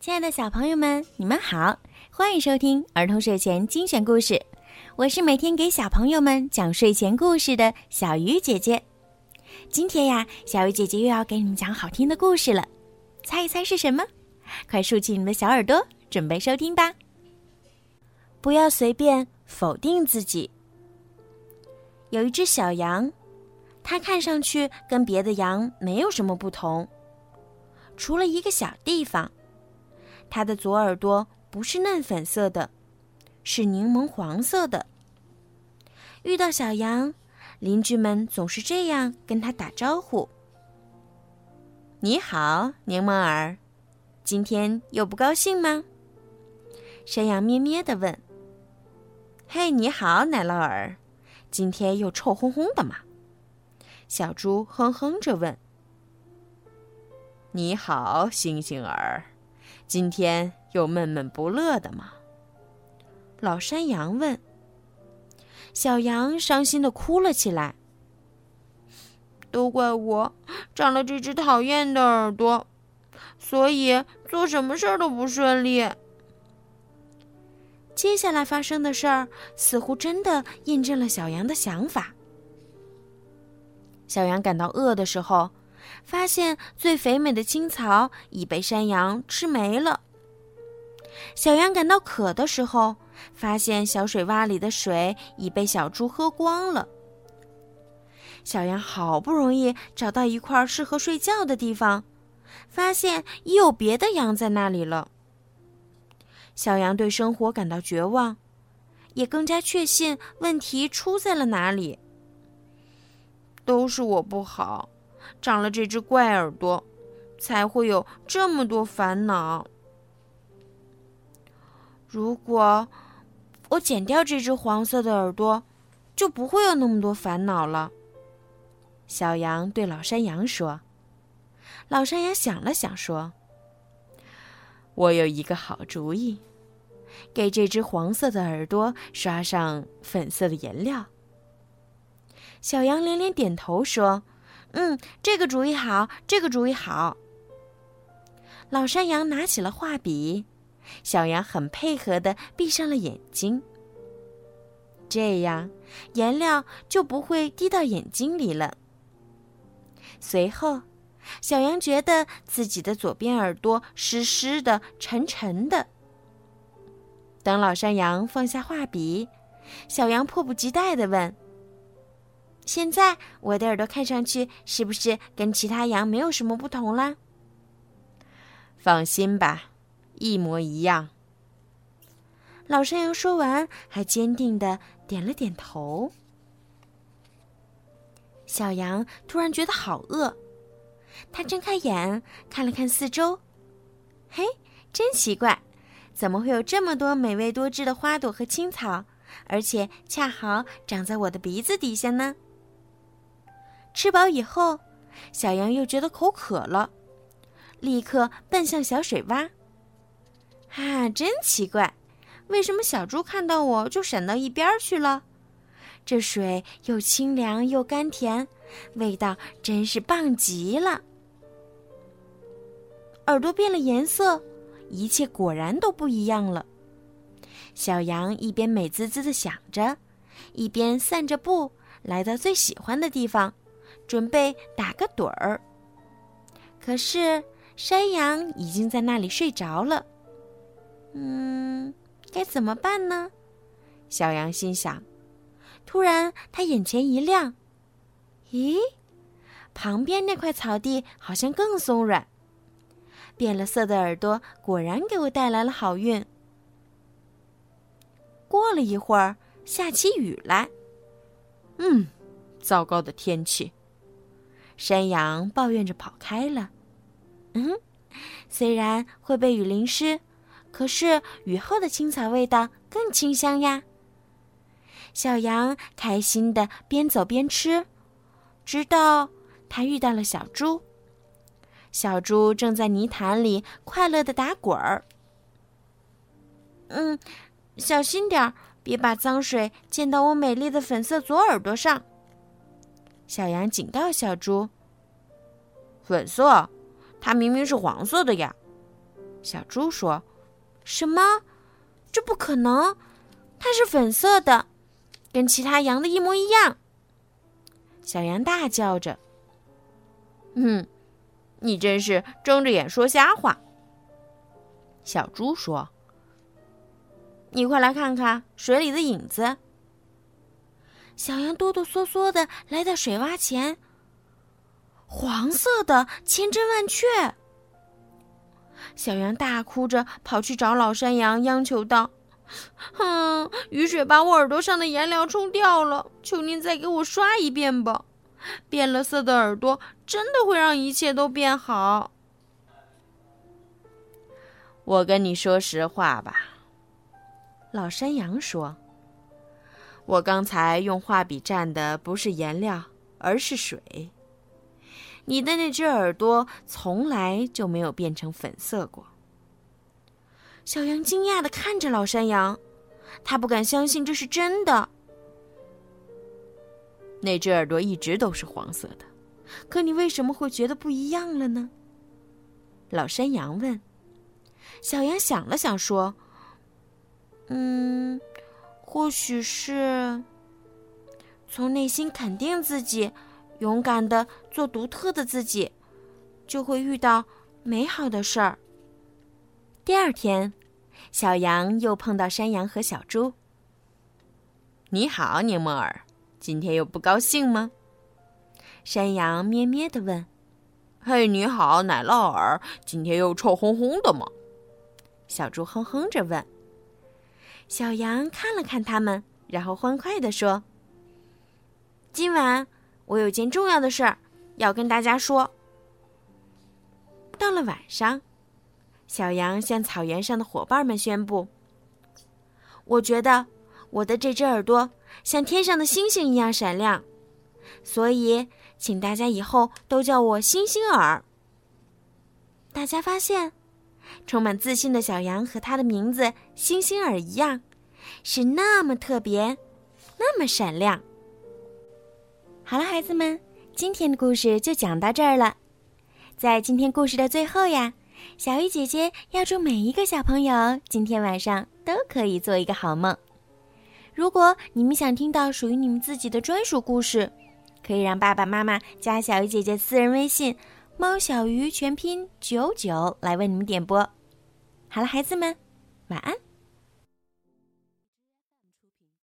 亲爱的小朋友们，你们好，欢迎收听儿童睡前精选故事。我是每天给小朋友们讲睡前故事的小鱼姐姐。今天呀，小鱼姐姐又要给你们讲好听的故事了，猜一猜是什么？快竖起你们的小耳朵，准备收听吧。不要随便否定自己。有一只小羊，它看上去跟别的羊没有什么不同，除了一个小地方。它的左耳朵不是嫩粉色的，是柠檬黄色的。遇到小羊，邻居们总是这样跟他打招呼：“你好，柠檬耳，今天又不高兴吗？”山羊咩咩地问：“嘿，你好，奶酪耳，今天又臭烘烘的吗？”小猪哼哼着问：“你好，星星耳。”今天又闷闷不乐的吗？老山羊问。小羊伤心的哭了起来。都怪我长了这只讨厌的耳朵，所以做什么事儿都不顺利。接下来发生的事儿似乎真的印证了小羊的想法。小羊感到饿的时候。发现最肥美的青草已被山羊吃没了。小羊感到渴的时候，发现小水洼里的水已被小猪喝光了。小羊好不容易找到一块适合睡觉的地方，发现已有别的羊在那里了。小羊对生活感到绝望，也更加确信问题出在了哪里。都是我不好。长了这只怪耳朵，才会有这么多烦恼。如果我剪掉这只黄色的耳朵，就不会有那么多烦恼了。小羊对老山羊说。老山羊想了想说：“我有一个好主意，给这只黄色的耳朵刷上粉色的颜料。”小羊连连点头说。嗯，这个主意好，这个主意好。老山羊拿起了画笔，小羊很配合的闭上了眼睛，这样颜料就不会滴到眼睛里了。随后，小羊觉得自己的左边耳朵湿湿的、沉沉的。等老山羊放下画笔，小羊迫不及待的问。现在我的耳朵看上去是不是跟其他羊没有什么不同啦？放心吧，一模一样。老山羊说完，还坚定的点了点头。小羊突然觉得好饿，它睁开眼看了看四周，嘿，真奇怪，怎么会有这么多美味多汁的花朵和青草，而且恰好长在我的鼻子底下呢？吃饱以后，小羊又觉得口渴了，立刻奔向小水洼。啊，真奇怪，为什么小猪看到我就闪到一边去了？这水又清凉又甘甜，味道真是棒极了。耳朵变了颜色，一切果然都不一样了。小羊一边美滋滋的想着，一边散着步，来到最喜欢的地方。准备打个盹儿，可是山羊已经在那里睡着了。嗯，该怎么办呢？小羊心想。突然，他眼前一亮，咦，旁边那块草地好像更松软。变了色的耳朵果然给我带来了好运。过了一会儿，下起雨来。嗯，糟糕的天气。山羊抱怨着跑开了。嗯，虽然会被雨淋湿，可是雨后的青草味道更清香呀。小羊开心的边走边吃，直到它遇到了小猪。小猪正在泥潭里快乐的打滚儿。嗯，小心点儿，别把脏水溅到我美丽的粉色左耳朵上。小羊警告小猪：“粉色，它明明是黄色的呀。”小猪说：“什么？这不可能！它是粉色的，跟其他羊的一模一样。”小羊大叫着：“嗯，你真是睁着眼说瞎话！”小猪说：“你快来看看水里的影子。”小羊哆哆嗦嗦的来到水洼前，黄色的，千真万确。小羊大哭着跑去找老山羊，央求道：“哼，雨水把我耳朵上的颜料冲掉了，求您再给我刷一遍吧！变了色的耳朵真的会让一切都变好。”我跟你说实话吧，老山羊说。我刚才用画笔蘸的不是颜料，而是水。你的那只耳朵从来就没有变成粉色过。小羊惊讶的看着老山羊，他不敢相信这是真的。那只耳朵一直都是黄色的，可你为什么会觉得不一样了呢？老山羊问。小羊想了想说：“嗯。”或许是从内心肯定自己，勇敢的做独特的自己，就会遇到美好的事儿。第二天，小羊又碰到山羊和小猪。你好，柠檬耳，今天又不高兴吗？山羊咩咩的问。嘿，你好，奶酪耳，今天又臭烘烘的吗？小猪哼哼着问。小羊看了看他们，然后欢快地说：“今晚我有件重要的事儿要跟大家说。”到了晚上，小羊向草原上的伙伴们宣布：“我觉得我的这只耳朵像天上的星星一样闪亮，所以请大家以后都叫我星星耳。”大家发现。充满自信的小羊和它的名字星星耳一样，是那么特别，那么闪亮。好了，孩子们，今天的故事就讲到这儿了。在今天故事的最后呀，小鱼姐姐要祝每一个小朋友今天晚上都可以做一个好梦。如果你们想听到属于你们自己的专属故事，可以让爸爸妈妈加小鱼姐姐私人微信。猫小鱼全拼九九来为你们点播，好了，孩子们，晚安。